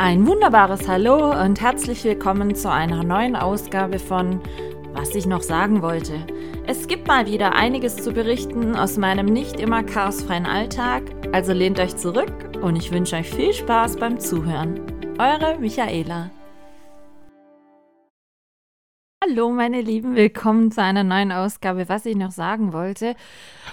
Ein wunderbares Hallo und herzlich willkommen zu einer neuen Ausgabe von Was ich noch sagen wollte. Es gibt mal wieder einiges zu berichten aus meinem nicht immer chaosfreien Alltag, also lehnt euch zurück und ich wünsche euch viel Spaß beim Zuhören. Eure Michaela. Hallo meine Lieben, willkommen zu einer neuen Ausgabe, was ich noch sagen wollte.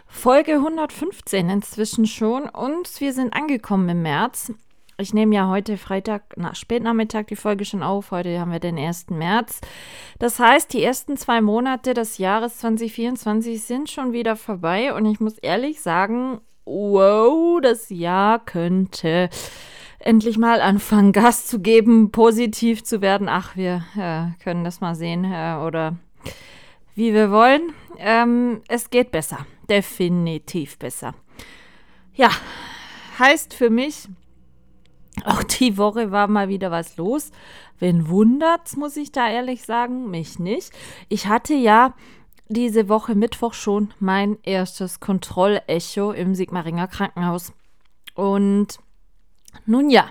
Folge 115 inzwischen schon und wir sind angekommen im März. Ich nehme ja heute Freitag, nach Spätnachmittag die Folge schon auf. Heute haben wir den 1. März. Das heißt, die ersten zwei Monate des Jahres 2024 sind schon wieder vorbei. Und ich muss ehrlich sagen, wow, das Jahr könnte endlich mal anfangen, Gas zu geben, positiv zu werden. Ach, wir äh, können das mal sehen äh, oder wie wir wollen. Ähm, es geht besser. Definitiv besser. Ja, heißt für mich, auch die Woche war mal wieder was los. Wen wundert's, muss ich da ehrlich sagen? Mich nicht. Ich hatte ja diese Woche Mittwoch schon mein erstes Kontrollecho im Sigmaringer Krankenhaus. Und nun ja,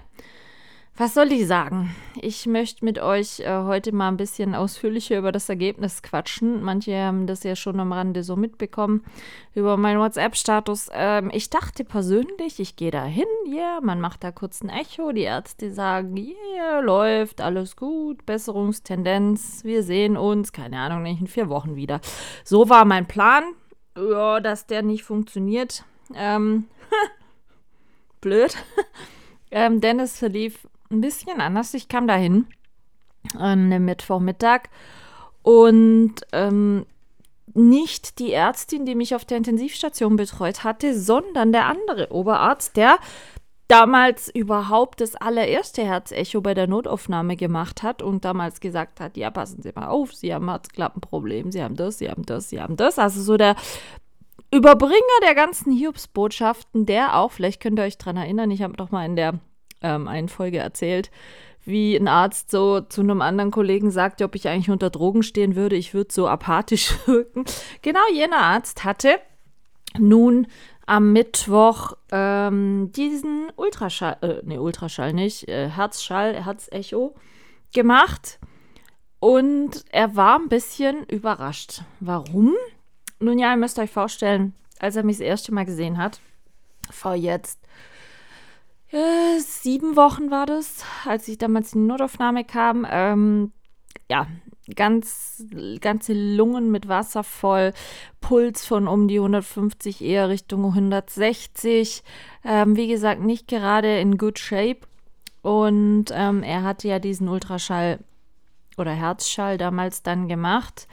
was soll ich sagen? Ich möchte mit euch äh, heute mal ein bisschen ausführlicher über das Ergebnis quatschen. Manche haben das ja schon am Rande so mitbekommen über meinen WhatsApp-Status. Ähm, ich dachte persönlich, ich gehe da hin, ja, yeah, man macht da kurz ein Echo. Die Ärzte sagen, yeah, läuft, alles gut, Besserungstendenz, wir sehen uns, keine Ahnung, nicht in vier Wochen wieder. So war mein Plan. Ja, dass der nicht funktioniert. Ähm, blöd. ähm, denn es verlief ein bisschen anders. Ich kam dahin an einem Mittwochmittag und ähm, nicht die Ärztin, die mich auf der Intensivstation betreut hatte, sondern der andere Oberarzt, der damals überhaupt das allererste Herzecho bei der Notaufnahme gemacht hat und damals gesagt hat, ja, passen Sie mal auf, Sie haben Herzklappenproblem, Sie haben das, Sie haben das, Sie haben das. Also so der Überbringer der ganzen Hiobsbotschaften, der auch, vielleicht könnt ihr euch daran erinnern, ich habe doch mal in der ähm, einen Folge erzählt, wie ein Arzt so zu einem anderen Kollegen sagte, ob ich eigentlich unter Drogen stehen würde. Ich würde so apathisch wirken. Genau jener Arzt hatte nun am Mittwoch ähm, diesen Ultraschall, äh, nee, Ultraschall nicht, äh, Herzschall, Herzecho gemacht. Und er war ein bisschen überrascht. Warum? Nun ja, ihr müsst euch vorstellen, als er mich das erste Mal gesehen hat, vor jetzt äh, sieben Wochen war das, als ich damals in die Notaufnahme kam. Ähm, ja, ganz, ganze Lungen mit Wasser voll, Puls von um die 150, eher Richtung 160. Ähm, wie gesagt, nicht gerade in good shape. Und ähm, er hatte ja diesen Ultraschall oder Herzschall damals dann gemacht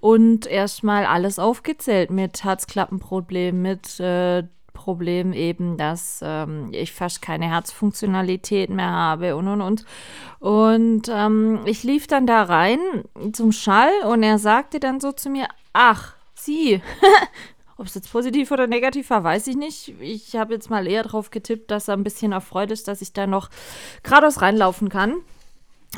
und erstmal alles aufgezählt mit Herzklappenproblem, mit äh, Problem eben, dass ähm, ich fast keine Herzfunktionalität mehr habe und und und. Und ähm, ich lief dann da rein zum Schall und er sagte dann so zu mir, ach, Sie, ob es jetzt positiv oder negativ war, weiß ich nicht. Ich habe jetzt mal eher drauf getippt, dass er ein bisschen erfreut ist, dass ich da noch geradeaus reinlaufen kann.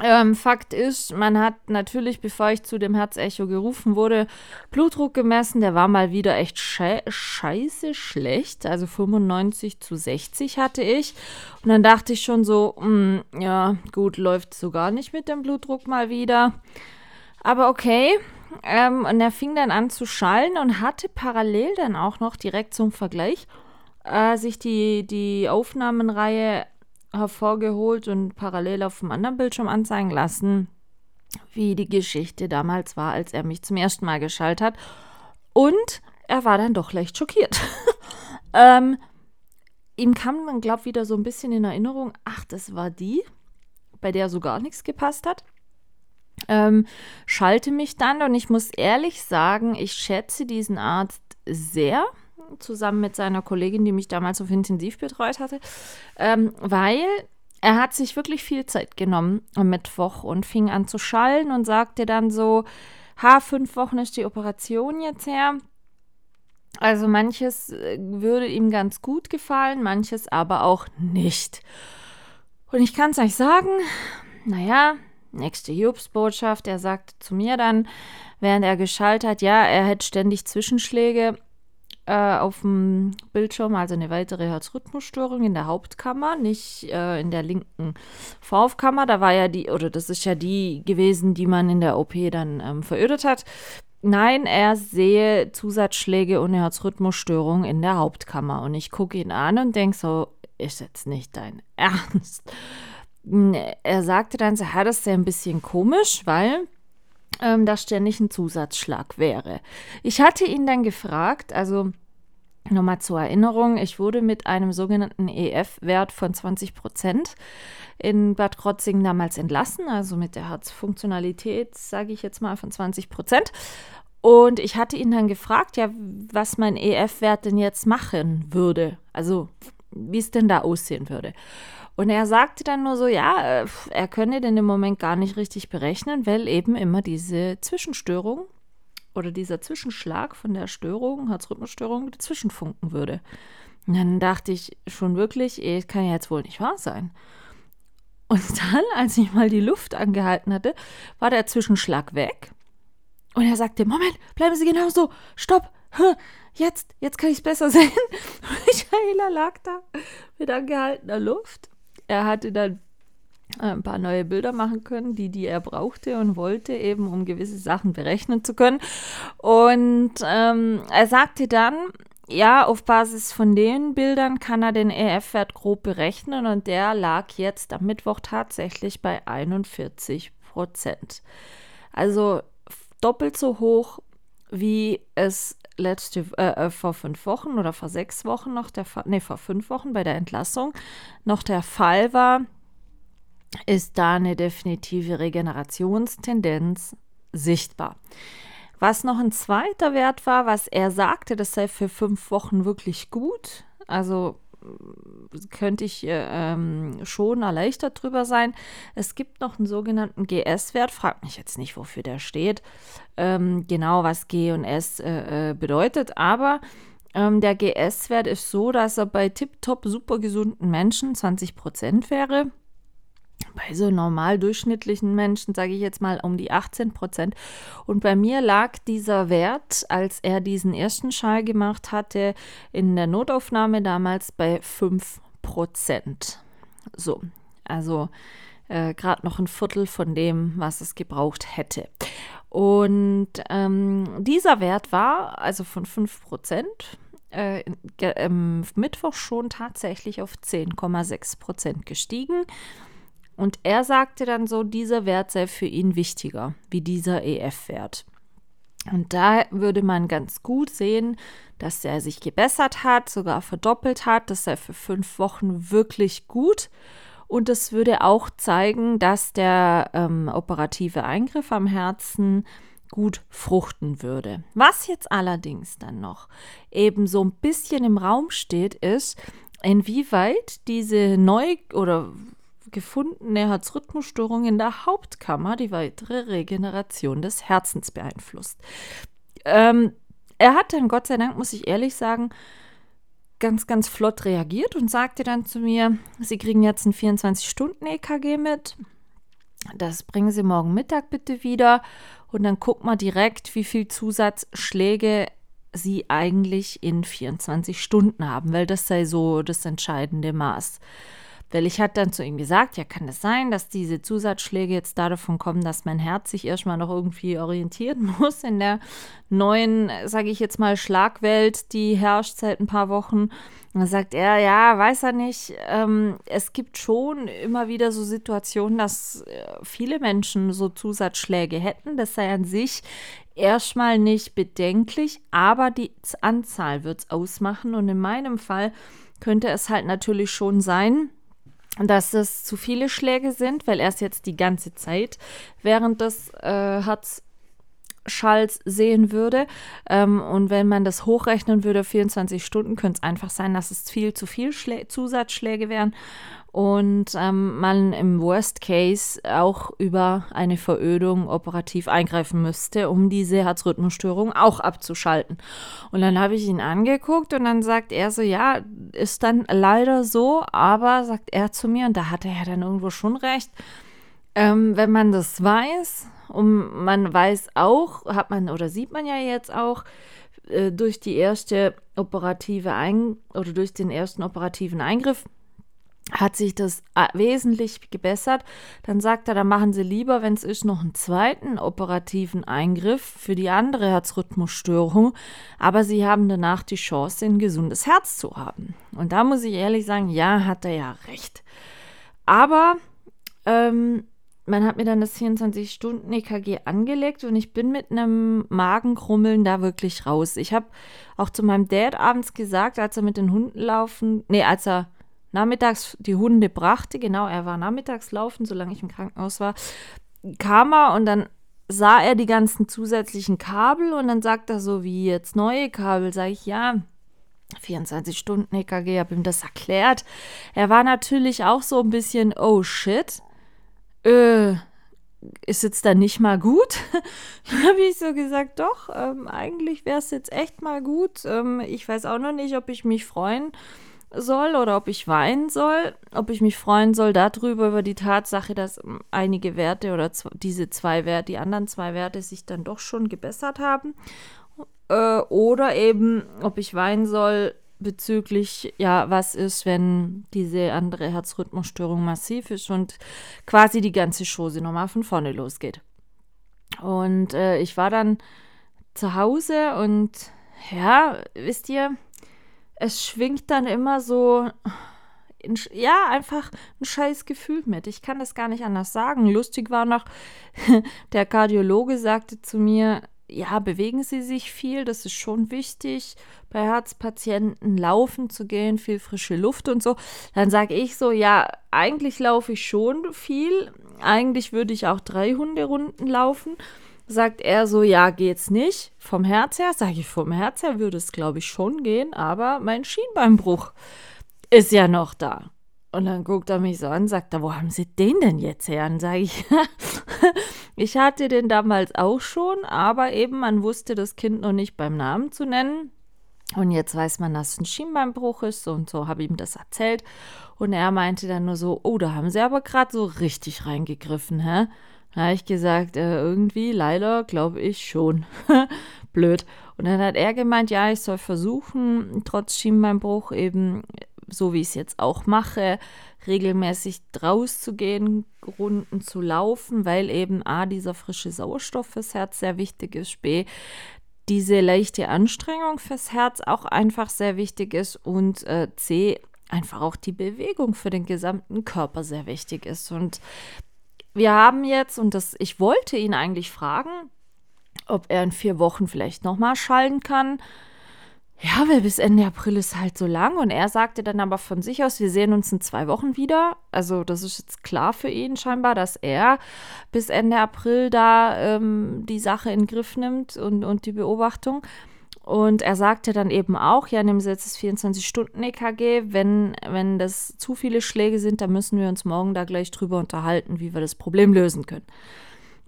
Ähm, Fakt ist, man hat natürlich, bevor ich zu dem Herzecho gerufen wurde, Blutdruck gemessen. Der war mal wieder echt sche scheiße schlecht. Also 95 zu 60 hatte ich. Und dann dachte ich schon so, mh, hm, ja, gut, läuft so gar nicht mit dem Blutdruck mal wieder. Aber okay. Ähm, und er fing dann an zu schallen und hatte parallel dann auch noch direkt zum Vergleich äh, sich die, die Aufnahmenreihe hervorgeholt und parallel auf dem anderen Bildschirm anzeigen lassen, wie die Geschichte damals war, als er mich zum ersten Mal geschaltet hat. Und er war dann doch leicht schockiert. ähm, ihm kam dann, glaube ich, wieder so ein bisschen in Erinnerung, ach, das war die, bei der so gar nichts gepasst hat. Ähm, schalte mich dann und ich muss ehrlich sagen, ich schätze diesen Arzt sehr zusammen mit seiner Kollegin, die mich damals auf Intensiv betreut hatte, ähm, weil er hat sich wirklich viel Zeit genommen am Mittwoch und fing an zu schallen und sagte dann so, ha, fünf Wochen ist die Operation jetzt her. Also manches äh, würde ihm ganz gut gefallen, manches aber auch nicht. Und ich kann es euch sagen, naja, nächste Jobs-Botschaft, er sagte zu mir dann, während er geschaltet hat, ja, er hätte ständig Zwischenschläge äh, auf dem Bildschirm, also eine weitere Herzrhythmusstörung in der Hauptkammer, nicht äh, in der linken Vorhoffkammer. Da war ja die, oder das ist ja die gewesen, die man in der OP dann ähm, verödet hat. Nein, er sehe Zusatzschläge und Herzrhythmusstörung in der Hauptkammer. Und ich gucke ihn an und denke so, ist jetzt nicht dein Ernst. Er sagte dann, so, ja, das ist ja ein bisschen komisch, weil ähm, da ständig ein Zusatzschlag wäre. Ich hatte ihn dann gefragt, also nochmal zur Erinnerung, ich wurde mit einem sogenannten EF-Wert von 20 Prozent in Bad Krotzingen damals entlassen, also mit der Herzfunktionalität, sage ich jetzt mal, von 20 Prozent. Und ich hatte ihn dann gefragt, ja, was mein EF-Wert denn jetzt machen würde. Also, wie es denn da aussehen würde. Und er sagte dann nur so, ja, äh, er könne den im Moment gar nicht richtig berechnen, weil eben immer diese Zwischenstörung oder dieser Zwischenschlag von der Störung, Herzrhythmusstörung, dazwischenfunken würde. Und dann dachte ich schon wirklich, ey, kann ja jetzt wohl nicht wahr sein. Und dann, als ich mal die Luft angehalten hatte, war der Zwischenschlag weg. Und er sagte, Moment, bleiben Sie genau so, stopp, jetzt, jetzt kann ich es besser sehen. Michaela lag da mit angehaltener Luft er hatte dann ein paar neue Bilder machen können, die, die er brauchte und wollte, eben um gewisse Sachen berechnen zu können. Und ähm, er sagte dann, ja, auf Basis von den Bildern kann er den EF-Wert grob berechnen und der lag jetzt am Mittwoch tatsächlich bei 41 Prozent. Also doppelt so hoch, wie es letzte, äh, äh, vor fünf Wochen oder vor sechs Wochen noch der Fall, nee, vor fünf Wochen bei der Entlassung noch der Fall war, ist da eine definitive Regenerationstendenz sichtbar. Was noch ein zweiter Wert war, was er sagte, das sei für fünf Wochen wirklich gut. Also könnte ich äh, ähm, schon erleichtert drüber sein. Es gibt noch einen sogenannten GS-Wert, fragt mich jetzt nicht, wofür der steht, ähm, genau was G und S äh, äh bedeutet, aber ähm, der GS-Wert ist so, dass er bei tiptop super gesunden Menschen 20 Prozent wäre bei so normal durchschnittlichen Menschen, sage ich jetzt mal, um die 18 Prozent. Und bei mir lag dieser Wert, als er diesen ersten Schall gemacht hatte, in der Notaufnahme damals bei 5 Prozent. So, also äh, gerade noch ein Viertel von dem, was es gebraucht hätte. Und ähm, dieser Wert war also von 5 Prozent äh, ähm, Mittwoch schon tatsächlich auf 10,6 Prozent gestiegen. Und er sagte dann so, dieser Wert sei für ihn wichtiger wie dieser EF-Wert. Und da würde man ganz gut sehen, dass er sich gebessert hat, sogar verdoppelt hat. Das sei für fünf Wochen wirklich gut. Und es würde auch zeigen, dass der ähm, operative Eingriff am Herzen gut fruchten würde. Was jetzt allerdings dann noch eben so ein bisschen im Raum steht, ist, inwieweit diese neu oder gefundene Herzrhythmusstörung in der Hauptkammer die weitere Regeneration des Herzens beeinflusst. Ähm, er hat dann, Gott sei Dank, muss ich ehrlich sagen, ganz, ganz flott reagiert und sagte dann zu mir, Sie kriegen jetzt ein 24-Stunden-EKG mit. Das bringen Sie morgen Mittag bitte wieder und dann guck mal direkt, wie viel Zusatzschläge Sie eigentlich in 24 Stunden haben, weil das sei so das entscheidende Maß. Weil ich hatte dann zu ihm gesagt, ja, kann es sein, dass diese Zusatzschläge jetzt davon kommen, dass mein Herz sich erstmal noch irgendwie orientieren muss in der neuen, sage ich jetzt mal, Schlagwelt, die herrscht seit ein paar Wochen. Und dann sagt er, ja, weiß er nicht. Ähm, es gibt schon immer wieder so Situationen, dass äh, viele Menschen so Zusatzschläge hätten. Das sei an sich erstmal nicht bedenklich, aber die Anzahl wird es ausmachen. Und in meinem Fall könnte es halt natürlich schon sein, dass es zu viele Schläge sind, weil er es jetzt die ganze Zeit während des äh, Herzschalls sehen würde. Ähm, und wenn man das hochrechnen würde, 24 Stunden, könnte es einfach sein, dass es viel zu viel Schlä Zusatzschläge wären und ähm, man im Worst Case auch über eine Verödung operativ eingreifen müsste, um diese Herzrhythmusstörung auch abzuschalten. Und dann habe ich ihn angeguckt und dann sagt er so, ja, ist dann leider so, aber sagt er zu mir, und da hat er dann irgendwo schon recht, ähm, wenn man das weiß und man weiß auch, hat man oder sieht man ja jetzt auch, äh, durch die erste operative Ein oder durch den ersten operativen Eingriff hat sich das äh, wesentlich gebessert. Dann sagt er, dann machen Sie lieber, wenn es ist, noch einen zweiten operativen Eingriff für die andere Herzrhythmusstörung. Aber Sie haben danach die Chance, ein gesundes Herz zu haben. Und da muss ich ehrlich sagen, ja, hat er ja recht. Aber ähm, man hat mir dann das 24-Stunden-EKG angelegt und ich bin mit einem Magenkrummeln da wirklich raus. Ich habe auch zu meinem Dad abends gesagt, als er mit den Hunden laufen, nee, als er nachmittags die Hunde brachte, genau, er war nachmittags laufen, solange ich im Krankenhaus war, kam er und dann sah er die ganzen zusätzlichen Kabel und dann sagt er so, wie jetzt neue Kabel, sage ich, ja, 24 Stunden EKG, habe ihm das erklärt. Er war natürlich auch so ein bisschen, oh shit, äh, ist jetzt dann nicht mal gut? Habe ich so gesagt, doch, ähm, eigentlich wäre es jetzt echt mal gut. Ähm, ich weiß auch noch nicht, ob ich mich freuen soll oder ob ich weinen soll. Ob ich mich freuen soll darüber, über die Tatsache, dass ähm, einige Werte oder diese zwei Werte, die anderen zwei Werte sich dann doch schon gebessert haben. Äh, oder eben, ob ich weinen soll bezüglich, ja, was ist, wenn diese andere Herzrhythmusstörung massiv ist und quasi die ganze Chose nochmal von vorne losgeht. Und äh, ich war dann zu Hause und ja, wisst ihr, es schwingt dann immer so, in, ja, einfach ein scheiß Gefühl mit. Ich kann das gar nicht anders sagen. Lustig war noch, der Kardiologe sagte zu mir, ja, bewegen Sie sich viel, das ist schon wichtig, bei Herzpatienten laufen zu gehen, viel frische Luft und so. Dann sage ich so, ja, eigentlich laufe ich schon viel, eigentlich würde ich auch drei Hunderunden laufen. Sagt er so, ja, geht's nicht. Vom Herz her, sage ich, vom Herz her würde es, glaube ich, schon gehen, aber mein Schienbeinbruch ist ja noch da. Und dann guckt er mich so an, sagt er, wo haben Sie den denn jetzt her? Und sage ich, ich hatte den damals auch schon, aber eben man wusste das Kind noch nicht beim Namen zu nennen. Und jetzt weiß man, dass es ein Schienbeinbruch ist und so habe ich ihm das erzählt. Und er meinte dann nur so, oh, da haben Sie aber gerade so richtig reingegriffen, hä? Da habe ich gesagt, äh, irgendwie, leider, glaube ich schon. Blöd. Und dann hat er gemeint, ja, ich soll versuchen, trotz Schienbeinbruch eben so wie ich es jetzt auch mache, regelmäßig rauszugehen, Runden zu laufen, weil eben A, dieser frische Sauerstoff fürs Herz sehr wichtig ist, B, diese leichte Anstrengung fürs Herz auch einfach sehr wichtig ist und äh, C, einfach auch die Bewegung für den gesamten Körper sehr wichtig ist. Und wir haben jetzt, und das, ich wollte ihn eigentlich fragen, ob er in vier Wochen vielleicht nochmal schallen kann ja, weil bis Ende April ist halt so lang. Und er sagte dann aber von sich aus, wir sehen uns in zwei Wochen wieder. Also das ist jetzt klar für ihn scheinbar, dass er bis Ende April da ähm, die Sache in den Griff nimmt und, und die Beobachtung. Und er sagte dann eben auch, ja, nehmen Sie jetzt das 24-Stunden-EKG. Wenn, wenn das zu viele Schläge sind, dann müssen wir uns morgen da gleich drüber unterhalten, wie wir das Problem lösen können.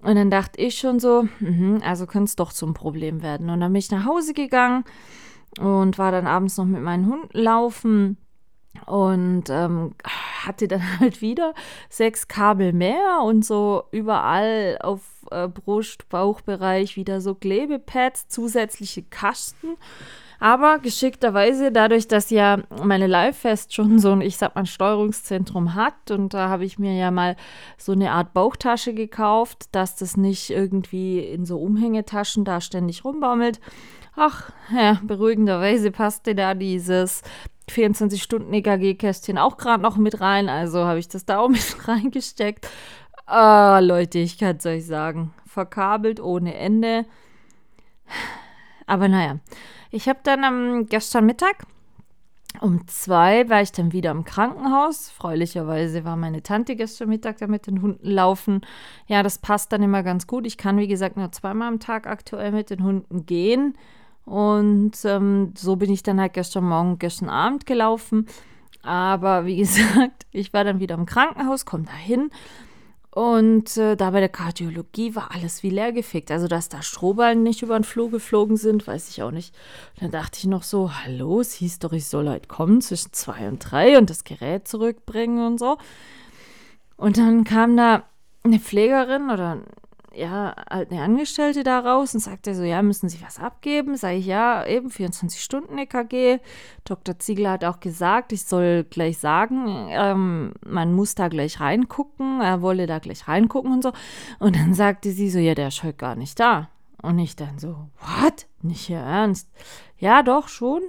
Und dann dachte ich schon so, mh, also könnte es doch zum Problem werden. Und dann bin ich nach Hause gegangen und war dann abends noch mit meinen Hunden laufen und ähm, hatte dann halt wieder sechs Kabel mehr und so überall auf äh, Brust, Bauchbereich wieder so Klebepads, zusätzliche Kasten. Aber geschickterweise, dadurch, dass ja meine Livefest schon so ein, ich sag mal, Steuerungszentrum hat und da habe ich mir ja mal so eine Art Bauchtasche gekauft, dass das nicht irgendwie in so Umhängetaschen da ständig rumbaumelt, Ach, ja, beruhigenderweise passte da dieses 24-Stunden-EKG-Kästchen auch gerade noch mit rein. Also habe ich das da auch mit reingesteckt. Ah, Leute, ich kann es euch sagen. Verkabelt ohne Ende. Aber naja, ich habe dann am gestern Mittag um zwei war ich dann wieder im Krankenhaus. Freulicherweise war meine Tante gestern Mittag da mit den Hunden laufen. Ja, das passt dann immer ganz gut. Ich kann, wie gesagt, nur zweimal am Tag aktuell mit den Hunden gehen. Und ähm, so bin ich dann halt gestern Morgen, gestern Abend gelaufen. Aber wie gesagt, ich war dann wieder im Krankenhaus, komme da hin. Und äh, da bei der Kardiologie war alles wie leergefegt. Also, dass da Strohballen nicht über den Flur geflogen sind, weiß ich auch nicht. Und dann dachte ich noch so, hallo, es hieß doch, ich soll halt kommen zwischen zwei und drei und das Gerät zurückbringen und so. Und dann kam da eine Pflegerin oder ja, halt eine Angestellte da raus und sagte so, ja, müssen Sie was abgeben? Sage ich, ja, eben 24 Stunden EKG. Dr. Ziegler hat auch gesagt, ich soll gleich sagen, ähm, man muss da gleich reingucken, er wolle da gleich reingucken und so. Und dann sagte sie so, ja, der ist heute gar nicht da. Und ich dann so, what? Nicht hier ernst? Ja, doch, schon.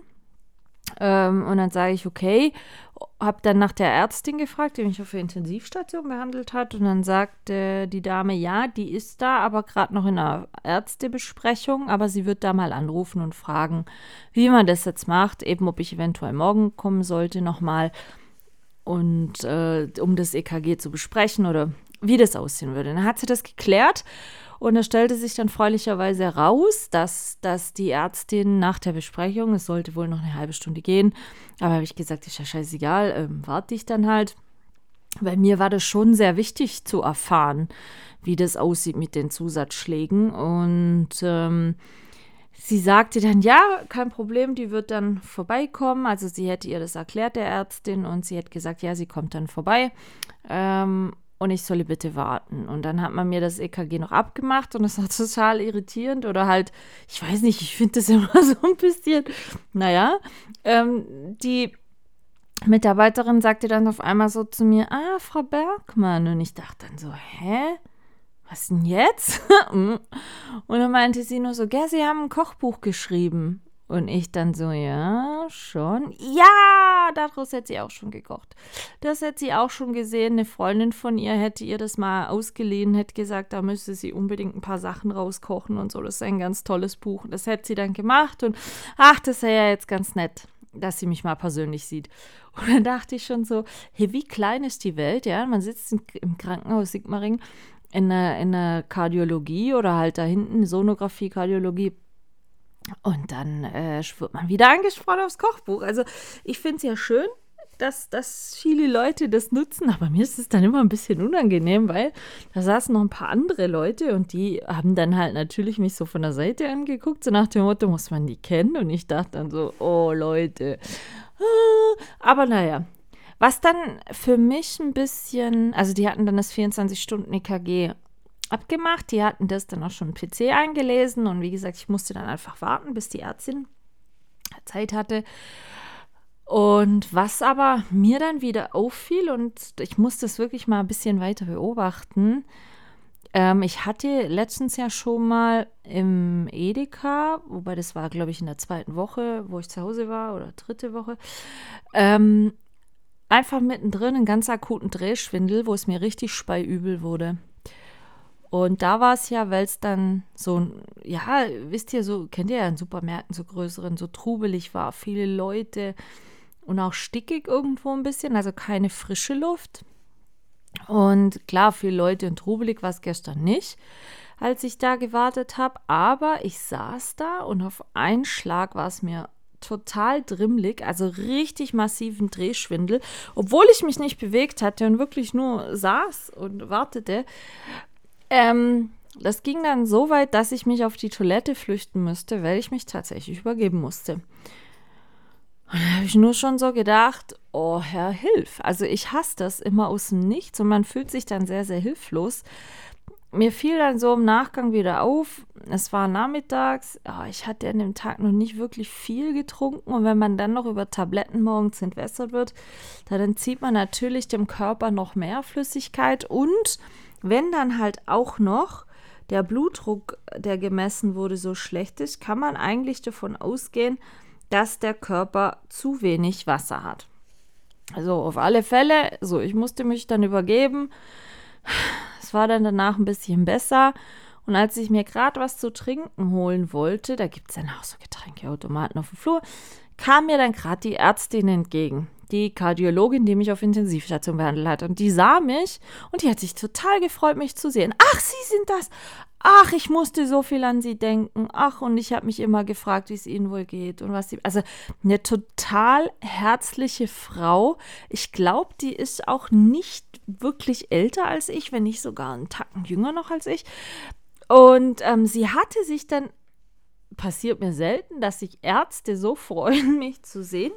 Ähm, und dann sage ich, okay, habe dann nach der Ärztin gefragt, die mich auf der Intensivstation behandelt hat. Und dann sagte die Dame, ja, die ist da, aber gerade noch in einer Ärztebesprechung. Aber sie wird da mal anrufen und fragen, wie man das jetzt macht. Eben, ob ich eventuell morgen kommen sollte nochmal. Und äh, um das EKG zu besprechen oder wie das aussehen würde. Dann hat sie das geklärt und es stellte sich dann freundlicherweise heraus, dass, dass die Ärztin nach der Besprechung, es sollte wohl noch eine halbe Stunde gehen, aber habe ich gesagt, ist ja scheißegal, ähm, warte ich dann halt. Bei mir war das schon sehr wichtig zu erfahren, wie das aussieht mit den Zusatzschlägen. Und ähm, sie sagte dann, ja, kein Problem, die wird dann vorbeikommen. Also sie hätte ihr das erklärt, der Ärztin, und sie hat gesagt, ja, sie kommt dann vorbei. Ähm, und ich solle bitte warten. Und dann hat man mir das EKG noch abgemacht und das war total irritierend oder halt, ich weiß nicht, ich finde das immer so ein bisschen, naja, ähm, die Mitarbeiterin sagte dann auf einmal so zu mir, ah, Frau Bergmann. Und ich dachte dann so, hä? Was denn jetzt? und dann meinte sie nur so, gell, Sie haben ein Kochbuch geschrieben. Und ich dann so, ja, schon. Ja, daraus hätte sie auch schon gekocht. Das hätte sie auch schon gesehen. Eine Freundin von ihr hätte ihr das mal ausgeliehen, hätte gesagt, da müsste sie unbedingt ein paar Sachen rauskochen und so. Das ist ein ganz tolles Buch. Das hätte sie dann gemacht. Und ach, das wäre ja jetzt ganz nett, dass sie mich mal persönlich sieht. Und dann dachte ich schon so, hey, wie klein ist die Welt, ja? Man sitzt im Krankenhaus Sigmaring in der, in der Kardiologie oder halt da hinten Sonographie, Kardiologie und dann äh, wird man wieder angesprochen aufs Kochbuch. Also ich finde es ja schön, dass, dass viele Leute das nutzen, aber mir ist es dann immer ein bisschen unangenehm, weil da saßen noch ein paar andere Leute und die haben dann halt natürlich mich so von der Seite angeguckt, so nach dem Motto, muss man die kennen? Und ich dachte dann so, oh Leute. Ah, aber naja, was dann für mich ein bisschen, also die hatten dann das 24-Stunden-EKG abgemacht. Die hatten das dann auch schon PC eingelesen und wie gesagt, ich musste dann einfach warten, bis die Ärztin Zeit hatte. Und was aber mir dann wieder auffiel, und ich musste es wirklich mal ein bisschen weiter beobachten, ähm, ich hatte letztens ja schon mal im Edeka, wobei das war, glaube ich, in der zweiten Woche, wo ich zu Hause war, oder dritte Woche, ähm, einfach mittendrin einen ganz akuten Drehschwindel, wo es mir richtig speiübel wurde. Und da war es ja, weil es dann so, ja, wisst ihr, so, kennt ihr ja in Supermärkten, so größeren, so trubelig war, viele Leute und auch stickig irgendwo ein bisschen, also keine frische Luft. Und klar, viele Leute und trubelig war es gestern nicht, als ich da gewartet habe, aber ich saß da und auf einen Schlag war es mir total drimmelig, also richtig massiven Drehschwindel, obwohl ich mich nicht bewegt hatte und wirklich nur saß und wartete. Ähm, das ging dann so weit, dass ich mich auf die Toilette flüchten müsste, weil ich mich tatsächlich übergeben musste. Und da habe ich nur schon so gedacht, oh Herr, hilf. Also ich hasse das immer aus dem Nichts und man fühlt sich dann sehr, sehr hilflos. Mir fiel dann so im Nachgang wieder auf, es war nachmittags, oh, ich hatte an dem Tag noch nicht wirklich viel getrunken und wenn man dann noch über Tabletten morgens entwässert wird, dann zieht man natürlich dem Körper noch mehr Flüssigkeit und wenn dann halt auch noch der Blutdruck, der gemessen wurde, so schlecht ist, kann man eigentlich davon ausgehen, dass der Körper zu wenig Wasser hat. Also auf alle Fälle, so ich musste mich dann übergeben. Es war dann danach ein bisschen besser. Und als ich mir gerade was zu trinken holen wollte, da gibt es dann auch so Getränkeautomaten auf dem Flur, kam mir dann gerade die Ärztin entgegen die Kardiologin, die mich auf Intensivstation behandelt hat. Und die sah mich und die hat sich total gefreut, mich zu sehen. Ach, Sie sind das. Ach, ich musste so viel an Sie denken. Ach, und ich habe mich immer gefragt, wie es Ihnen wohl geht und was Sie. Also eine total herzliche Frau. Ich glaube, die ist auch nicht wirklich älter als ich, wenn nicht sogar einen Tacken jünger noch als ich. Und ähm, sie hatte sich dann passiert mir selten, dass sich Ärzte so freuen, mich zu sehen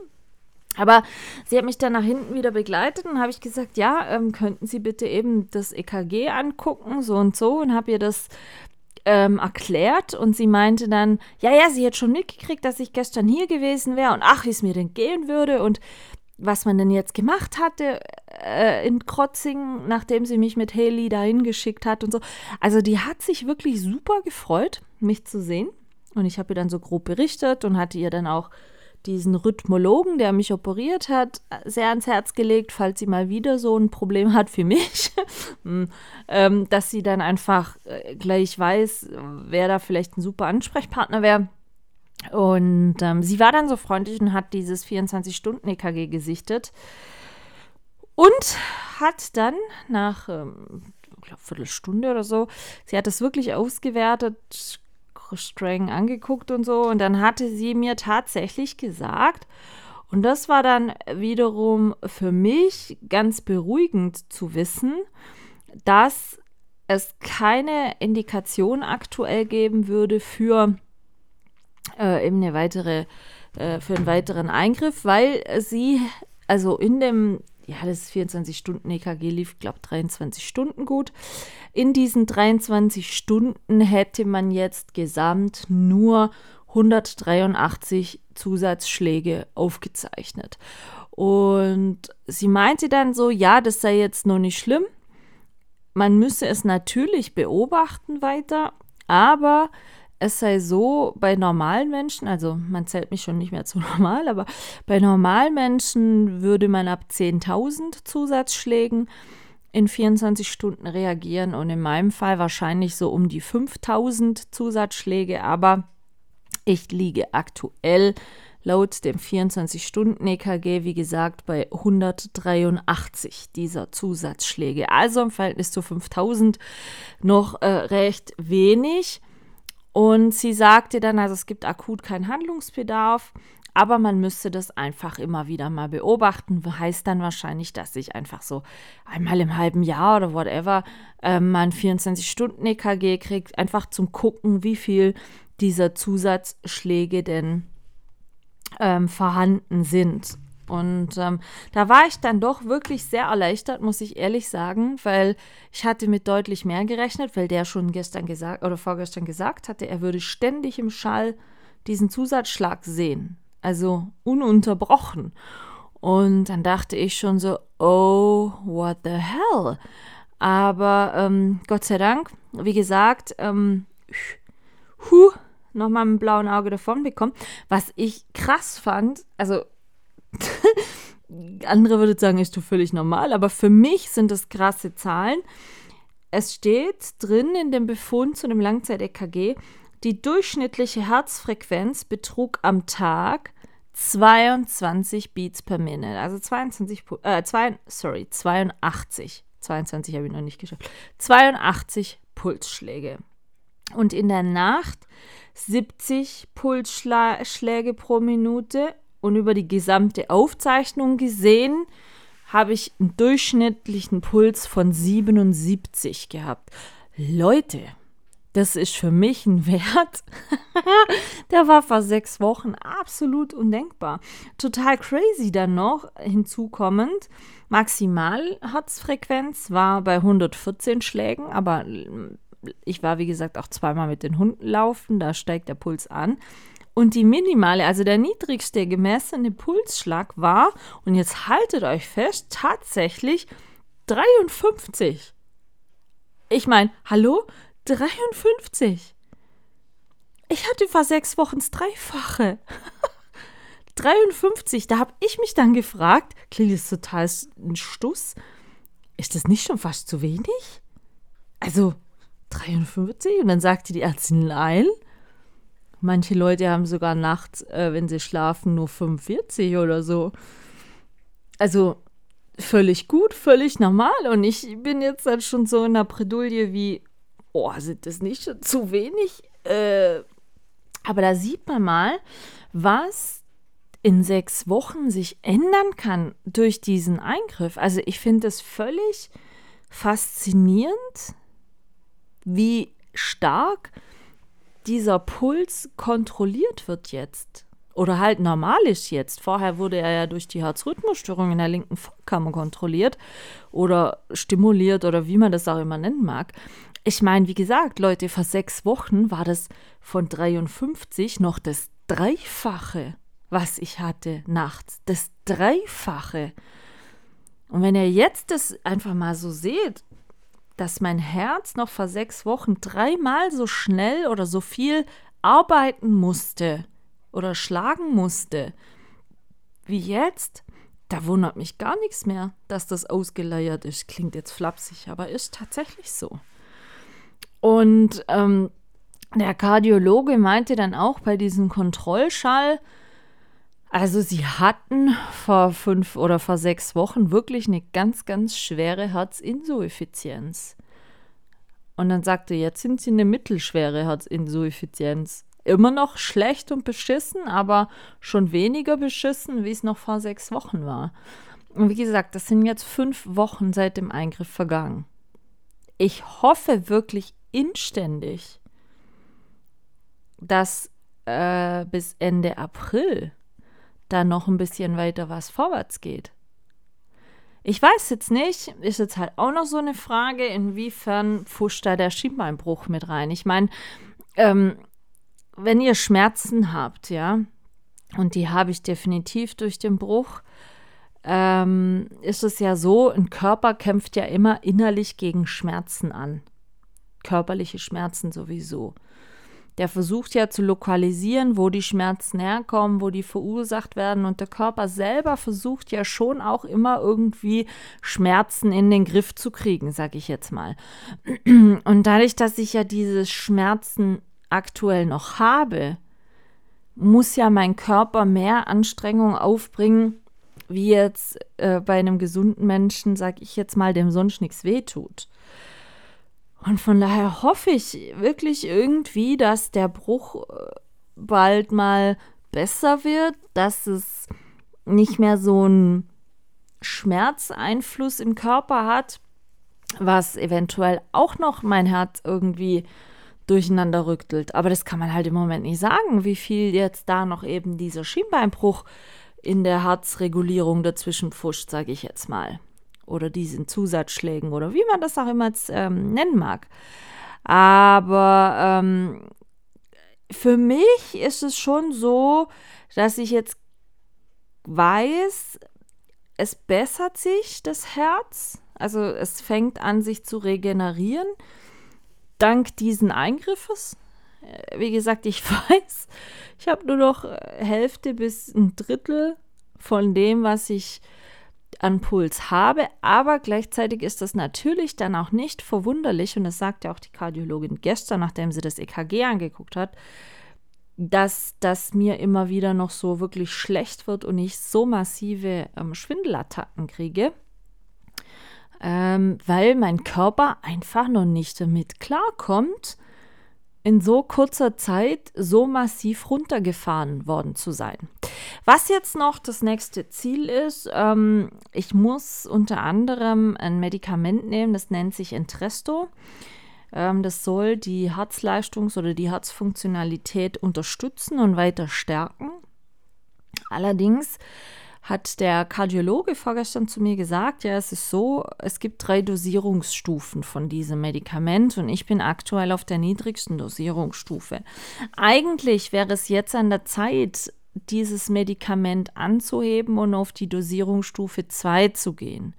Aber sie hat mich dann nach hinten wieder begleitet und habe ich gesagt, ja, ähm, könnten Sie bitte eben das EKG angucken, so und so, und habe ihr das ähm, erklärt und sie meinte dann, ja, ja, sie hätte schon mitgekriegt, dass ich gestern hier gewesen wäre und ach, wie es mir denn gehen würde und was man denn jetzt gemacht hatte äh, in Krotzing, nachdem sie mich mit Haley dahin geschickt hat und so. Also die hat sich wirklich super gefreut, mich zu sehen. Und ich habe ihr dann so grob berichtet und hatte ihr dann auch diesen Rhythmologen, der mich operiert hat, sehr ans Herz gelegt, falls sie mal wieder so ein Problem hat für mich, hm, ähm, dass sie dann einfach äh, gleich weiß, wer da vielleicht ein super Ansprechpartner wäre. Und ähm, sie war dann so freundlich und hat dieses 24-Stunden-EKG gesichtet und hat dann nach, ähm, Viertelstunde oder so, sie hat das wirklich ausgewertet, streng angeguckt und so. Und dann hatte sie mir tatsächlich gesagt, und das war dann wiederum für mich ganz beruhigend zu wissen, dass es keine Indikation aktuell geben würde für äh, eben eine weitere, äh, für einen weiteren Eingriff, weil sie, also in dem ja, das 24-Stunden-EKG lief, glaube 23 Stunden gut. In diesen 23 Stunden hätte man jetzt gesamt nur 183 Zusatzschläge aufgezeichnet. Und sie meinte dann so, ja, das sei jetzt noch nicht schlimm. Man müsse es natürlich beobachten weiter, aber es sei so, bei normalen Menschen, also man zählt mich schon nicht mehr zu normal, aber bei normalen Menschen würde man ab 10.000 Zusatzschlägen in 24 Stunden reagieren und in meinem Fall wahrscheinlich so um die 5000 Zusatzschläge, aber ich liege aktuell laut dem 24-Stunden-EKG, wie gesagt, bei 183 dieser Zusatzschläge. Also im Verhältnis zu 5000 noch äh, recht wenig. Und sie sagte dann, also es gibt akut keinen Handlungsbedarf, aber man müsste das einfach immer wieder mal beobachten. Heißt dann wahrscheinlich, dass sich einfach so einmal im halben Jahr oder whatever äh, man 24-Stunden-EKG kriegt, einfach zum Gucken, wie viel dieser Zusatzschläge denn ähm, vorhanden sind. Und ähm, da war ich dann doch wirklich sehr erleichtert, muss ich ehrlich sagen, weil ich hatte mit deutlich mehr gerechnet, weil der schon gestern gesagt oder vorgestern gesagt hatte, er würde ständig im Schall diesen Zusatzschlag sehen. Also ununterbrochen. Und dann dachte ich schon so, oh, what the hell? Aber ähm, Gott sei Dank, wie gesagt, ähm, huh, nochmal mit dem blauen Auge davon bekommen. Was ich krass fand, also andere würden sagen, ist du völlig normal, aber für mich sind das krasse Zahlen. Es steht drin in dem Befund zu dem Langzeit-EKG, die durchschnittliche Herzfrequenz betrug am Tag 22 Beats per Minute. Also 22, äh, zwei, sorry, 82. 22 habe ich noch nicht geschafft. 82 Pulsschläge. Und in der Nacht 70 Pulsschläge pro Minute und über die gesamte Aufzeichnung gesehen habe ich einen durchschnittlichen Puls von 77 gehabt. Leute, das ist für mich ein Wert, der war vor sechs Wochen absolut undenkbar. Total crazy dann noch hinzukommend. Maximalherzfrequenz war bei 114 Schlägen, aber ich war wie gesagt auch zweimal mit den Hunden laufen, da steigt der Puls an. Und die minimale, also der niedrigste gemessene Pulsschlag war, und jetzt haltet euch fest, tatsächlich 53. Ich meine, hallo? 53. Ich hatte vor sechs Wochen das Dreifache. 53, da habe ich mich dann gefragt, klingt das total ein Stuss, ist das nicht schon fast zu wenig? Also 53? Und dann sagte die Ärztin, nein. Manche Leute haben sogar nachts, äh, wenn sie schlafen, nur 45 oder so. Also völlig gut, völlig normal. Und ich bin jetzt dann schon so in der Bredouille wie, oh, sind das nicht schon zu wenig? Äh, aber da sieht man mal, was in sechs Wochen sich ändern kann durch diesen Eingriff. Also ich finde es völlig faszinierend, wie stark dieser Puls kontrolliert wird jetzt. oder halt normal ist jetzt. Vorher wurde er ja durch die Herzrhythmusstörung in der linken Vorkammer kontrolliert oder stimuliert oder wie man das auch immer nennen mag. Ich meine, wie gesagt, Leute, vor sechs Wochen war das von 53 noch das Dreifache, was ich hatte nachts. Das Dreifache. Und wenn ihr jetzt das einfach mal so seht, dass mein Herz noch vor sechs Wochen dreimal so schnell oder so viel arbeiten musste oder schlagen musste wie jetzt, da wundert mich gar nichts mehr, dass das ausgeleiert ist. Klingt jetzt flapsig, aber ist tatsächlich so. Und ähm, der Kardiologe meinte dann auch bei diesem Kontrollschall, also sie hatten vor fünf oder vor sechs Wochen wirklich eine ganz, ganz schwere Herzinsuffizienz. Und dann sagte, jetzt sind sie eine mittelschwere Herzinsuffizienz. Immer noch schlecht und beschissen, aber schon weniger beschissen, wie es noch vor sechs Wochen war. Und wie gesagt, das sind jetzt fünf Wochen seit dem Eingriff vergangen. Ich hoffe wirklich inständig, dass äh, bis Ende April da noch ein bisschen weiter was vorwärts geht. Ich weiß jetzt nicht, ist jetzt halt auch noch so eine Frage, inwiefern pfuscht da der Schienbeinbruch mit rein. Ich meine, ähm, wenn ihr Schmerzen habt, ja, und die habe ich definitiv durch den Bruch, ähm, ist es ja so, ein Körper kämpft ja immer innerlich gegen Schmerzen an. Körperliche Schmerzen sowieso. Der versucht ja zu lokalisieren, wo die Schmerzen herkommen, wo die verursacht werden. Und der Körper selber versucht ja schon auch immer irgendwie Schmerzen in den Griff zu kriegen, sag ich jetzt mal. Und dadurch, dass ich ja diese Schmerzen aktuell noch habe, muss ja mein Körper mehr Anstrengung aufbringen, wie jetzt äh, bei einem gesunden Menschen, sag ich jetzt mal, dem sonst nichts wehtut. Und von daher hoffe ich wirklich irgendwie, dass der Bruch äh, bald mal besser wird, dass es nicht mehr so einen Schmerzeinfluss im Körper hat, was eventuell auch noch mein Herz irgendwie durcheinander rüttelt. Aber das kann man halt im Moment nicht sagen, wie viel jetzt da noch eben dieser Schienbeinbruch in der Herzregulierung dazwischen pfuscht, sage ich jetzt mal oder diesen Zusatzschlägen oder wie man das auch immer ähm, nennen mag. Aber ähm, für mich ist es schon so, dass ich jetzt weiß, es bessert sich das Herz, also es fängt an sich zu regenerieren dank diesen Eingriffes. Äh, wie gesagt, ich weiß, ich habe nur noch äh, Hälfte bis ein Drittel von dem, was ich an Puls habe, aber gleichzeitig ist das natürlich dann auch nicht verwunderlich, und das sagt ja auch die Kardiologin gestern, nachdem sie das EKG angeguckt hat, dass das mir immer wieder noch so wirklich schlecht wird und ich so massive ähm, Schwindelattacken kriege, ähm, weil mein Körper einfach noch nicht damit klarkommt, in so kurzer Zeit so massiv runtergefahren worden zu sein. Was jetzt noch das nächste Ziel ist, ähm, ich muss unter anderem ein Medikament nehmen, das nennt sich Entresto. Ähm, das soll die Herzleistungs- oder die Herzfunktionalität unterstützen und weiter stärken. Allerdings hat der Kardiologe vorgestern zu mir gesagt, ja, es ist so, es gibt drei Dosierungsstufen von diesem Medikament und ich bin aktuell auf der niedrigsten Dosierungsstufe. Eigentlich wäre es jetzt an der Zeit, dieses Medikament anzuheben und auf die Dosierungsstufe 2 zu gehen.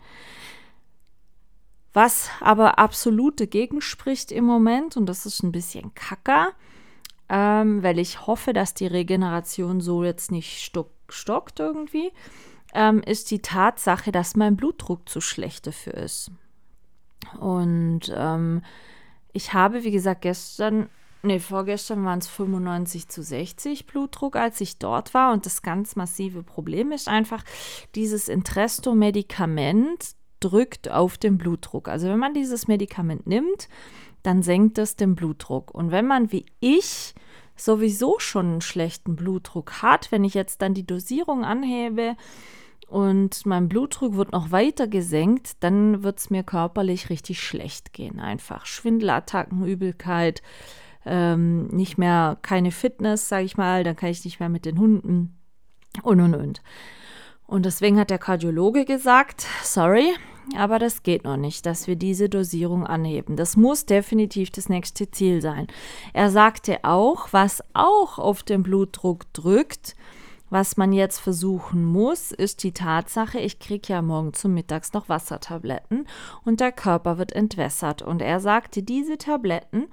Was aber absolut dagegen spricht im Moment, und das ist ein bisschen kacker, ähm, weil ich hoffe, dass die Regeneration so jetzt nicht stock stockt irgendwie, ähm, ist die Tatsache, dass mein Blutdruck zu schlecht dafür ist. Und ähm, ich habe, wie gesagt, gestern, nee, vorgestern waren es 95 zu 60 Blutdruck, als ich dort war. Und das ganz massive Problem ist einfach, dieses Entresto-Medikament drückt auf den Blutdruck. Also wenn man dieses Medikament nimmt, dann senkt es den Blutdruck. Und wenn man wie ich sowieso schon einen schlechten Blutdruck hat, wenn ich jetzt dann die Dosierung anhebe und mein Blutdruck wird noch weiter gesenkt, dann wird es mir körperlich richtig schlecht gehen. Einfach Schwindelattacken, Übelkeit, ähm, nicht mehr keine Fitness, sage ich mal, dann kann ich nicht mehr mit den Hunden und und und. Und deswegen hat der Kardiologe gesagt, sorry, aber das geht noch nicht, dass wir diese Dosierung anheben. Das muss definitiv das nächste Ziel sein. Er sagte auch, was auch auf den Blutdruck drückt, was man jetzt versuchen muss, ist die Tatsache, ich kriege ja morgen zum Mittags noch Wassertabletten und der Körper wird entwässert. Und er sagte, diese Tabletten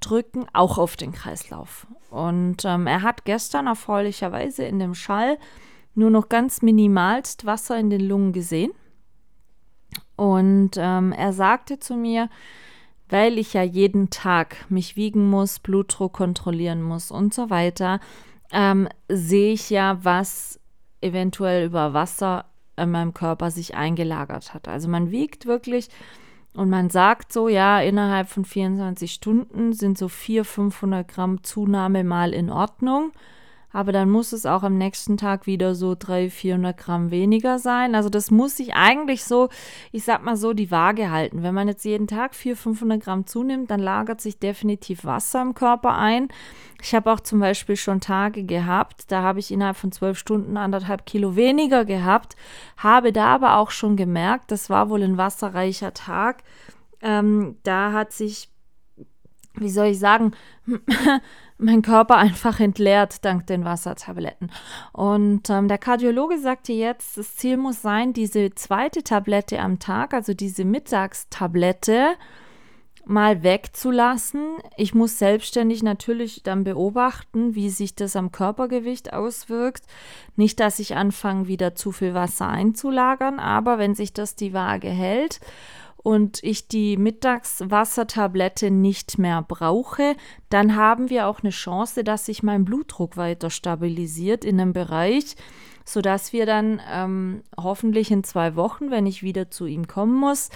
drücken auch auf den Kreislauf. Und ähm, er hat gestern erfreulicherweise in dem Schall nur noch ganz minimalst Wasser in den Lungen gesehen. Und ähm, er sagte zu mir, weil ich ja jeden Tag mich wiegen muss, Blutdruck kontrollieren muss und so weiter, ähm, sehe ich ja, was eventuell über Wasser in meinem Körper sich eingelagert hat. Also man wiegt wirklich und man sagt so, ja, innerhalb von 24 Stunden sind so 400, 500 Gramm Zunahme mal in Ordnung aber dann muss es auch am nächsten Tag wieder so 300, 400 Gramm weniger sein. Also das muss sich eigentlich so, ich sag mal so, die Waage halten. Wenn man jetzt jeden Tag 400, 500 Gramm zunimmt, dann lagert sich definitiv Wasser im Körper ein. Ich habe auch zum Beispiel schon Tage gehabt, da habe ich innerhalb von zwölf Stunden anderthalb Kilo weniger gehabt, habe da aber auch schon gemerkt, das war wohl ein wasserreicher Tag. Ähm, da hat sich wie soll ich sagen, mein Körper einfach entleert dank den Wassertabletten. Und ähm, der Kardiologe sagte jetzt, das Ziel muss sein, diese zweite Tablette am Tag, also diese Mittagstablette, mal wegzulassen. Ich muss selbstständig natürlich dann beobachten, wie sich das am Körpergewicht auswirkt. Nicht, dass ich anfange, wieder zu viel Wasser einzulagern, aber wenn sich das die Waage hält und ich die Mittagswassertablette nicht mehr brauche, dann haben wir auch eine Chance, dass sich mein Blutdruck weiter stabilisiert in einem Bereich, sodass wir dann ähm, hoffentlich in zwei Wochen, wenn ich wieder zu ihm kommen muss,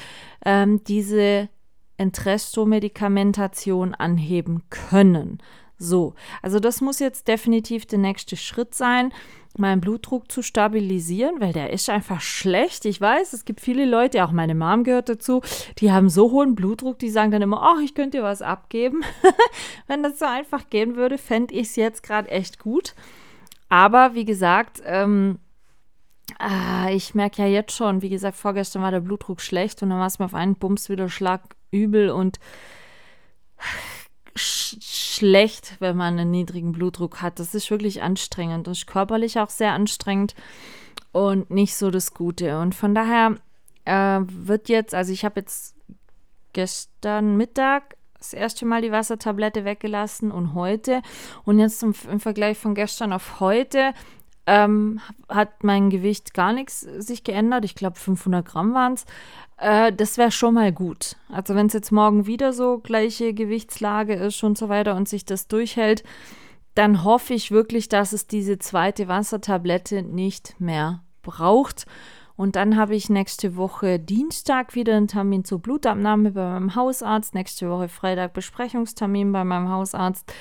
ähm, diese Entresto-Medikamentation anheben können. So, also das muss jetzt definitiv der nächste Schritt sein meinen Blutdruck zu stabilisieren, weil der ist einfach schlecht. Ich weiß, es gibt viele Leute, auch meine Mom gehört dazu, die haben so hohen Blutdruck, die sagen dann immer, ach, ich könnte dir was abgeben. Wenn das so einfach gehen würde, fände ich es jetzt gerade echt gut. Aber wie gesagt, ähm, ah, ich merke ja jetzt schon, wie gesagt, vorgestern war der Blutdruck schlecht und dann war es mir auf einen Bums wieder Schlag übel und schlecht, wenn man einen niedrigen Blutdruck hat. Das ist wirklich anstrengend und körperlich auch sehr anstrengend und nicht so das Gute. Und von daher äh, wird jetzt, also ich habe jetzt gestern Mittag das erste Mal die Wassertablette weggelassen und heute. Und jetzt im, im Vergleich von gestern auf heute ähm, hat mein Gewicht gar nichts sich geändert. Ich glaube, 500 Gramm waren es. Äh, das wäre schon mal gut. Also wenn es jetzt morgen wieder so gleiche Gewichtslage ist und so weiter und sich das durchhält, dann hoffe ich wirklich, dass es diese zweite Wassertablette nicht mehr braucht. Und dann habe ich nächste Woche Dienstag wieder einen Termin zur Blutabnahme bei meinem Hausarzt. Nächste Woche Freitag Besprechungstermin bei meinem Hausarzt.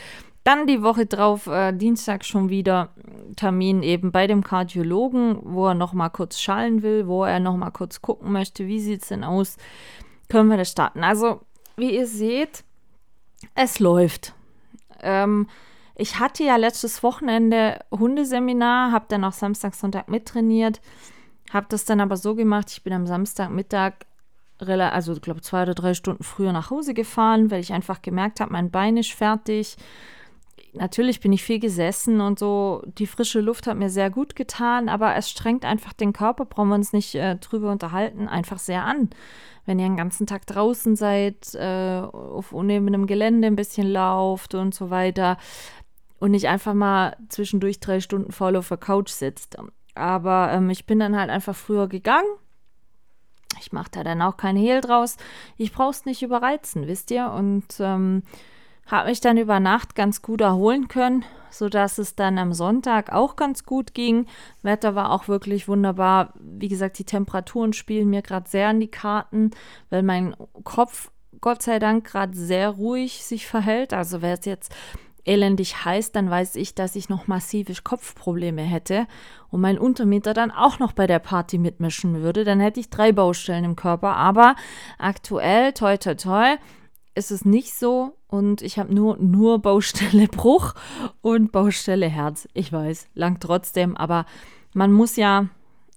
Dann die Woche drauf, äh, Dienstag schon wieder Termin eben bei dem Kardiologen, wo er noch mal kurz schallen will, wo er noch mal kurz gucken möchte, wie sieht es denn aus, können wir das starten. Also, wie ihr seht, es läuft. Ähm, ich hatte ja letztes Wochenende Hundeseminar, habe dann auch Samstag, Sonntag mittrainiert, habe das dann aber so gemacht, ich bin am Samstagmittag also ich glaube zwei oder drei Stunden früher nach Hause gefahren, weil ich einfach gemerkt habe, mein Bein ist fertig natürlich bin ich viel gesessen und so. Die frische Luft hat mir sehr gut getan, aber es strengt einfach den Körper, brauchen wir uns nicht äh, drüber unterhalten, einfach sehr an. Wenn ihr den ganzen Tag draußen seid, äh, auf unebenem Gelände ein bisschen lauft und so weiter und nicht einfach mal zwischendurch drei Stunden faul auf der Couch sitzt. Aber ähm, ich bin dann halt einfach früher gegangen. Ich mache da dann auch kein Hehl draus. Ich brauche es nicht überreizen, wisst ihr? Und ähm, habe mich dann über Nacht ganz gut erholen können, sodass es dann am Sonntag auch ganz gut ging. Wetter war auch wirklich wunderbar. Wie gesagt, die Temperaturen spielen mir gerade sehr an die Karten, weil mein Kopf Gott sei Dank gerade sehr ruhig sich verhält. Also wäre es jetzt elendig heiß, dann weiß ich, dass ich noch massive Kopfprobleme hätte und mein Untermieter dann auch noch bei der Party mitmischen würde. Dann hätte ich drei Baustellen im Körper. Aber aktuell, toi, toi, toi, ist es nicht so und ich habe nur, nur Baustelle Bruch und Baustelle Herz. Ich weiß, lang trotzdem, aber man muss ja,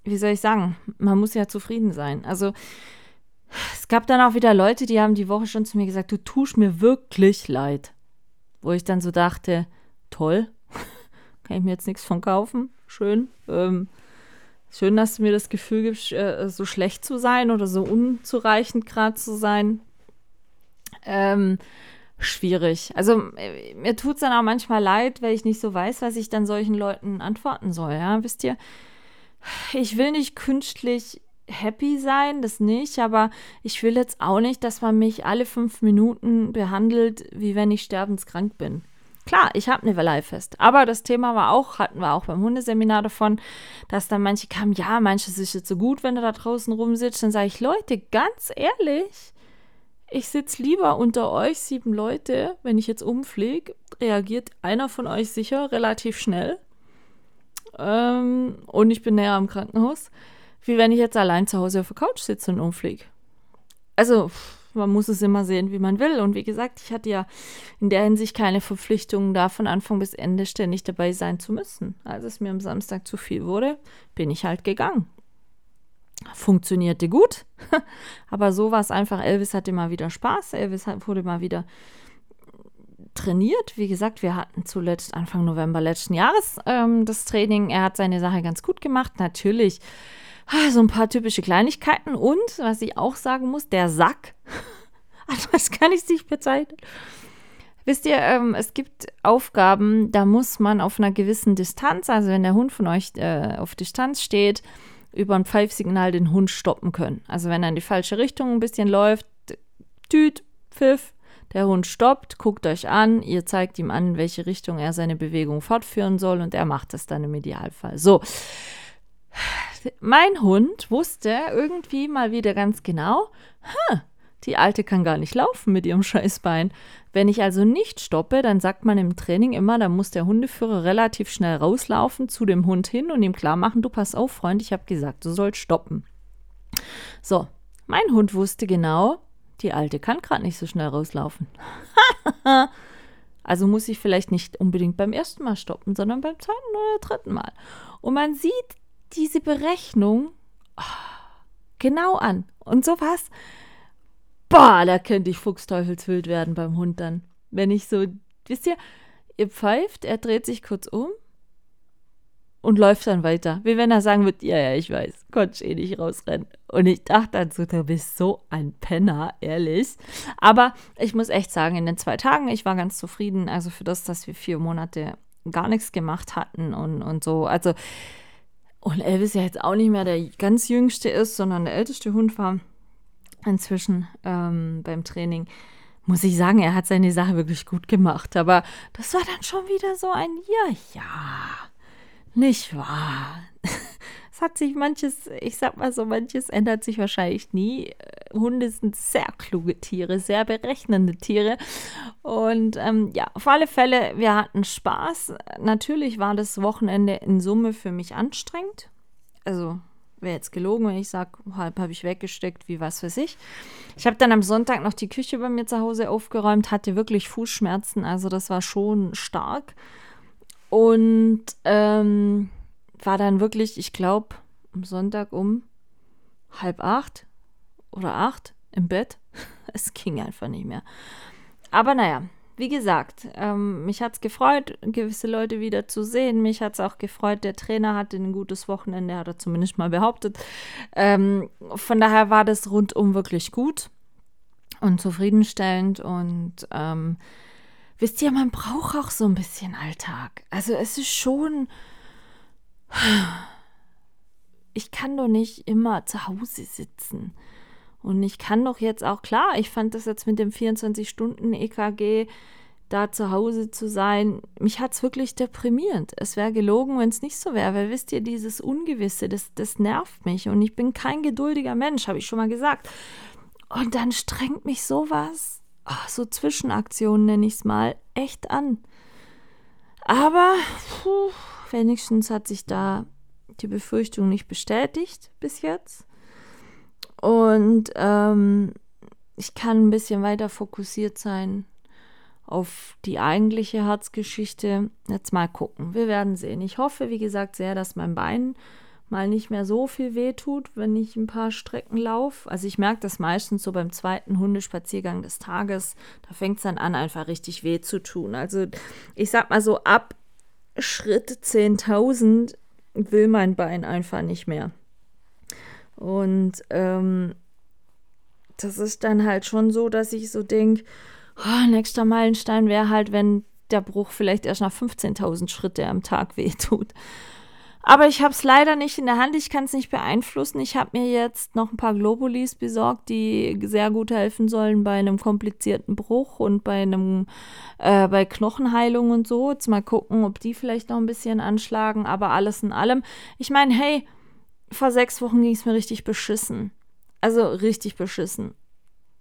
wie soll ich sagen, man muss ja zufrieden sein. Also es gab dann auch wieder Leute, die haben die Woche schon zu mir gesagt, du tust mir wirklich leid. Wo ich dann so dachte, toll, kann ich mir jetzt nichts von kaufen, schön. Ähm, schön, dass du mir das Gefühl gibst, äh, so schlecht zu sein oder so unzureichend gerade zu sein. Ähm, schwierig. Also äh, mir tut es dann auch manchmal leid, weil ich nicht so weiß, was ich dann solchen Leuten antworten soll. Ja, wisst ihr? Ich will nicht künstlich happy sein, das nicht, aber ich will jetzt auch nicht, dass man mich alle fünf Minuten behandelt, wie wenn ich sterbenskrank bin. Klar, ich habe eine Leihfest, aber das Thema war auch, hatten wir auch beim Hundeseminar davon, dass dann manche kamen, ja, manche ist jetzt so gut, wenn du da draußen rumsitzt. Dann sage ich, Leute, ganz ehrlich, ich sitze lieber unter euch sieben Leute, wenn ich jetzt umfliege, reagiert einer von euch sicher relativ schnell. Ähm, und ich bin näher am Krankenhaus, wie wenn ich jetzt allein zu Hause auf der Couch sitze und umfliege. Also, man muss es immer sehen, wie man will. Und wie gesagt, ich hatte ja in der Hinsicht keine Verpflichtungen da von Anfang bis Ende ständig dabei sein zu müssen. Als es mir am Samstag zu viel wurde, bin ich halt gegangen funktionierte gut. Aber so war es einfach. Elvis hatte mal wieder Spaß. Elvis wurde mal wieder trainiert. Wie gesagt, wir hatten zuletzt Anfang November letzten Jahres ähm, das Training. Er hat seine Sache ganz gut gemacht. Natürlich ah, so ein paar typische Kleinigkeiten. Und, was ich auch sagen muss, der Sack. das kann ich nicht bezeichnen. Wisst ihr, ähm, es gibt Aufgaben, da muss man auf einer gewissen Distanz, also wenn der Hund von euch äh, auf Distanz steht, über ein Pfeifsignal den Hund stoppen können. Also wenn er in die falsche Richtung ein bisschen läuft, Tüt, Pfiff, der Hund stoppt, guckt euch an, ihr zeigt ihm an, in welche Richtung er seine Bewegung fortführen soll und er macht das dann im Idealfall. So. Mein Hund wusste irgendwie mal wieder ganz genau, huh, die Alte kann gar nicht laufen mit ihrem Scheißbein. Wenn ich also nicht stoppe, dann sagt man im Training immer, da muss der Hundeführer relativ schnell rauslaufen zu dem Hund hin und ihm klar machen, du pass auf, Freund, ich habe gesagt, du sollst stoppen. So, mein Hund wusste genau, die Alte kann gerade nicht so schnell rauslaufen. also muss ich vielleicht nicht unbedingt beim ersten Mal stoppen, sondern beim zweiten oder dritten Mal. Und man sieht diese Berechnung oh, genau an. Und sowas boah, da könnte ich fuchsteufelswild werden beim Hund dann. Wenn ich so, wisst ihr, ihr pfeift, er dreht sich kurz um und läuft dann weiter. Wie wenn er sagen wird, ja, ja, ich weiß, konnte ich eh nicht rausrennen. Und ich dachte dann so, du bist so ein Penner, ehrlich. Aber ich muss echt sagen, in den zwei Tagen, ich war ganz zufrieden. Also für das, dass wir vier Monate gar nichts gemacht hatten und, und so. Also, und Elvis ja jetzt auch nicht mehr der ganz jüngste ist, sondern der älteste Hund war inzwischen ähm, beim Training, muss ich sagen, er hat seine Sache wirklich gut gemacht. Aber das war dann schon wieder so ein Ja, ja, nicht wahr. Es hat sich manches, ich sag mal so, manches ändert sich wahrscheinlich nie. Äh, Hunde sind sehr kluge Tiere, sehr berechnende Tiere. Und ähm, ja, auf alle Fälle, wir hatten Spaß. Natürlich war das Wochenende in Summe für mich anstrengend. Also wäre jetzt gelogen, wenn ich sage, halb habe ich weggesteckt, wie was weiß ich. Ich habe dann am Sonntag noch die Küche bei mir zu Hause aufgeräumt, hatte wirklich Fußschmerzen, also das war schon stark. Und ähm, war dann wirklich, ich glaube, am Sonntag um halb acht oder acht im Bett. Es ging einfach nicht mehr. Aber naja, wie gesagt, ähm, mich hat es gefreut, gewisse Leute wieder zu sehen. Mich hat es auch gefreut, der Trainer hatte ein gutes Wochenende, hat er zumindest mal behauptet. Ähm, von daher war das rundum wirklich gut und zufriedenstellend. Und ähm, wisst ihr, man braucht auch so ein bisschen Alltag. Also es ist schon. Ich kann doch nicht immer zu Hause sitzen. Und ich kann doch jetzt auch, klar, ich fand das jetzt mit dem 24-Stunden-EKG da zu Hause zu sein, mich hat es wirklich deprimierend. Es wäre gelogen, wenn es nicht so wäre, weil wisst ihr, dieses Ungewisse, das, das nervt mich und ich bin kein geduldiger Mensch, habe ich schon mal gesagt. Und dann strengt mich sowas, ach, so Zwischenaktionen nenne ich es mal, echt an. Aber puh, wenigstens hat sich da die Befürchtung nicht bestätigt bis jetzt. Und ähm, ich kann ein bisschen weiter fokussiert sein auf die eigentliche Herzgeschichte. Jetzt mal gucken. Wir werden sehen. Ich hoffe, wie gesagt, sehr, dass mein Bein mal nicht mehr so viel wehtut, wenn ich ein paar Strecken laufe. Also ich merke das meistens so beim zweiten Hundespaziergang des Tages. Da fängt es dann an, einfach richtig weh zu tun. Also ich sag mal so, ab Schritt 10.000 will mein Bein einfach nicht mehr. Und ähm, das ist dann halt schon so, dass ich so denke, oh, nächster Meilenstein wäre halt, wenn der Bruch vielleicht erst nach 15.000 Schritte am Tag wehtut. Aber ich habe es leider nicht in der Hand, ich kann es nicht beeinflussen. Ich habe mir jetzt noch ein paar Globulis besorgt, die sehr gut helfen sollen bei einem komplizierten Bruch und bei einem äh, bei Knochenheilung und so. Jetzt mal gucken, ob die vielleicht noch ein bisschen anschlagen. Aber alles in allem, ich meine, hey, vor sechs Wochen ging es mir richtig beschissen. Also richtig beschissen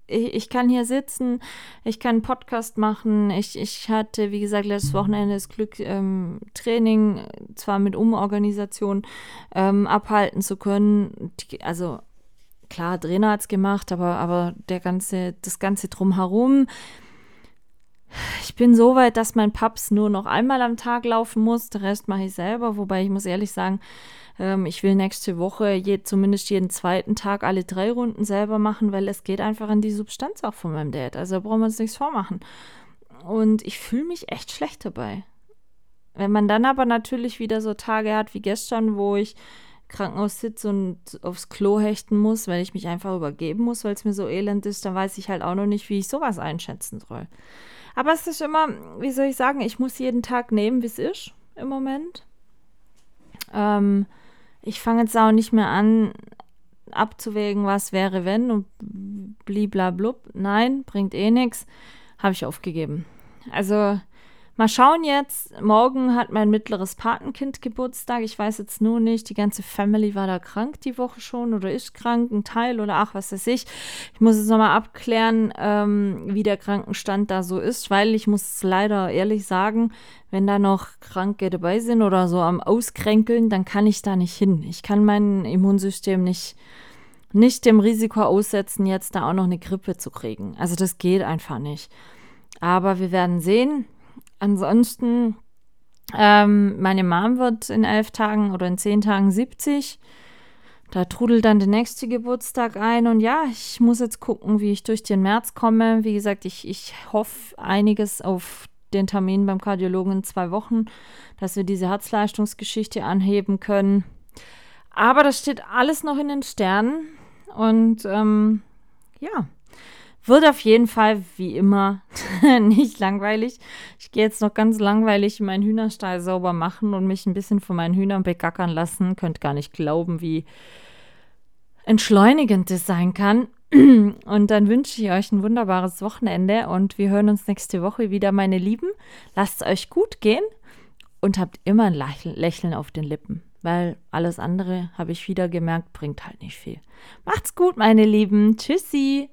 ich, ich, kann hier sitzen, ich kann einen Podcast machen. Ich, ich hatte, wie gesagt, letztes Wochenende das Glück, ähm, Training zwar mit Umorganisation ähm, abhalten zu können. Also klar, Trainer hat es gemacht, aber, aber der ganze, das Ganze drumherum. Ich bin so weit, dass mein Paps nur noch einmal am Tag laufen muss. Den Rest mache ich selber, wobei ich muss ehrlich sagen, ähm, ich will nächste Woche je, zumindest jeden zweiten Tag alle drei Runden selber machen, weil es geht einfach an die Substanz auch von meinem Dad. Also da brauchen wir uns nichts vormachen. Und ich fühle mich echt schlecht dabei. Wenn man dann aber natürlich wieder so Tage hat wie gestern, wo ich Krankenhaus sitze und aufs Klo hechten muss, weil ich mich einfach übergeben muss, weil es mir so elend ist, dann weiß ich halt auch noch nicht, wie ich sowas einschätzen soll. Aber es ist immer, wie soll ich sagen, ich muss jeden Tag nehmen, wie es ist im Moment. Ähm, ich fange jetzt auch nicht mehr an, abzuwägen, was wäre, wenn und bliblablub. Nein, bringt eh nichts. Habe ich aufgegeben. Also Mal schauen jetzt. Morgen hat mein mittleres Patenkind Geburtstag. Ich weiß jetzt nur nicht, die ganze Family war da krank die Woche schon oder ist krank, ein Teil oder ach, was weiß ich. Ich muss jetzt nochmal abklären, ähm, wie der Krankenstand da so ist, weil ich muss leider ehrlich sagen, wenn da noch Kranke dabei sind oder so am Auskränkeln, dann kann ich da nicht hin. Ich kann mein Immunsystem nicht nicht dem Risiko aussetzen, jetzt da auch noch eine Grippe zu kriegen. Also das geht einfach nicht. Aber wir werden sehen. Ansonsten, ähm, meine Mom wird in elf Tagen oder in zehn Tagen 70. Da trudelt dann der nächste Geburtstag ein. Und ja, ich muss jetzt gucken, wie ich durch den März komme. Wie gesagt, ich, ich hoffe einiges auf den Termin beim Kardiologen in zwei Wochen, dass wir diese Herzleistungsgeschichte anheben können. Aber das steht alles noch in den Sternen. Und ähm, ja, wird auf jeden Fall, wie immer, nicht langweilig. Ich gehe jetzt noch ganz langweilig meinen Hühnerstall sauber machen und mich ein bisschen von meinen Hühnern begackern lassen. Könnt gar nicht glauben, wie entschleunigend das sein kann. Und dann wünsche ich euch ein wunderbares Wochenende und wir hören uns nächste Woche wieder, meine Lieben. Lasst es euch gut gehen und habt immer ein Lächeln auf den Lippen, weil alles andere, habe ich wieder gemerkt, bringt halt nicht viel. Macht's gut, meine Lieben. Tschüssi.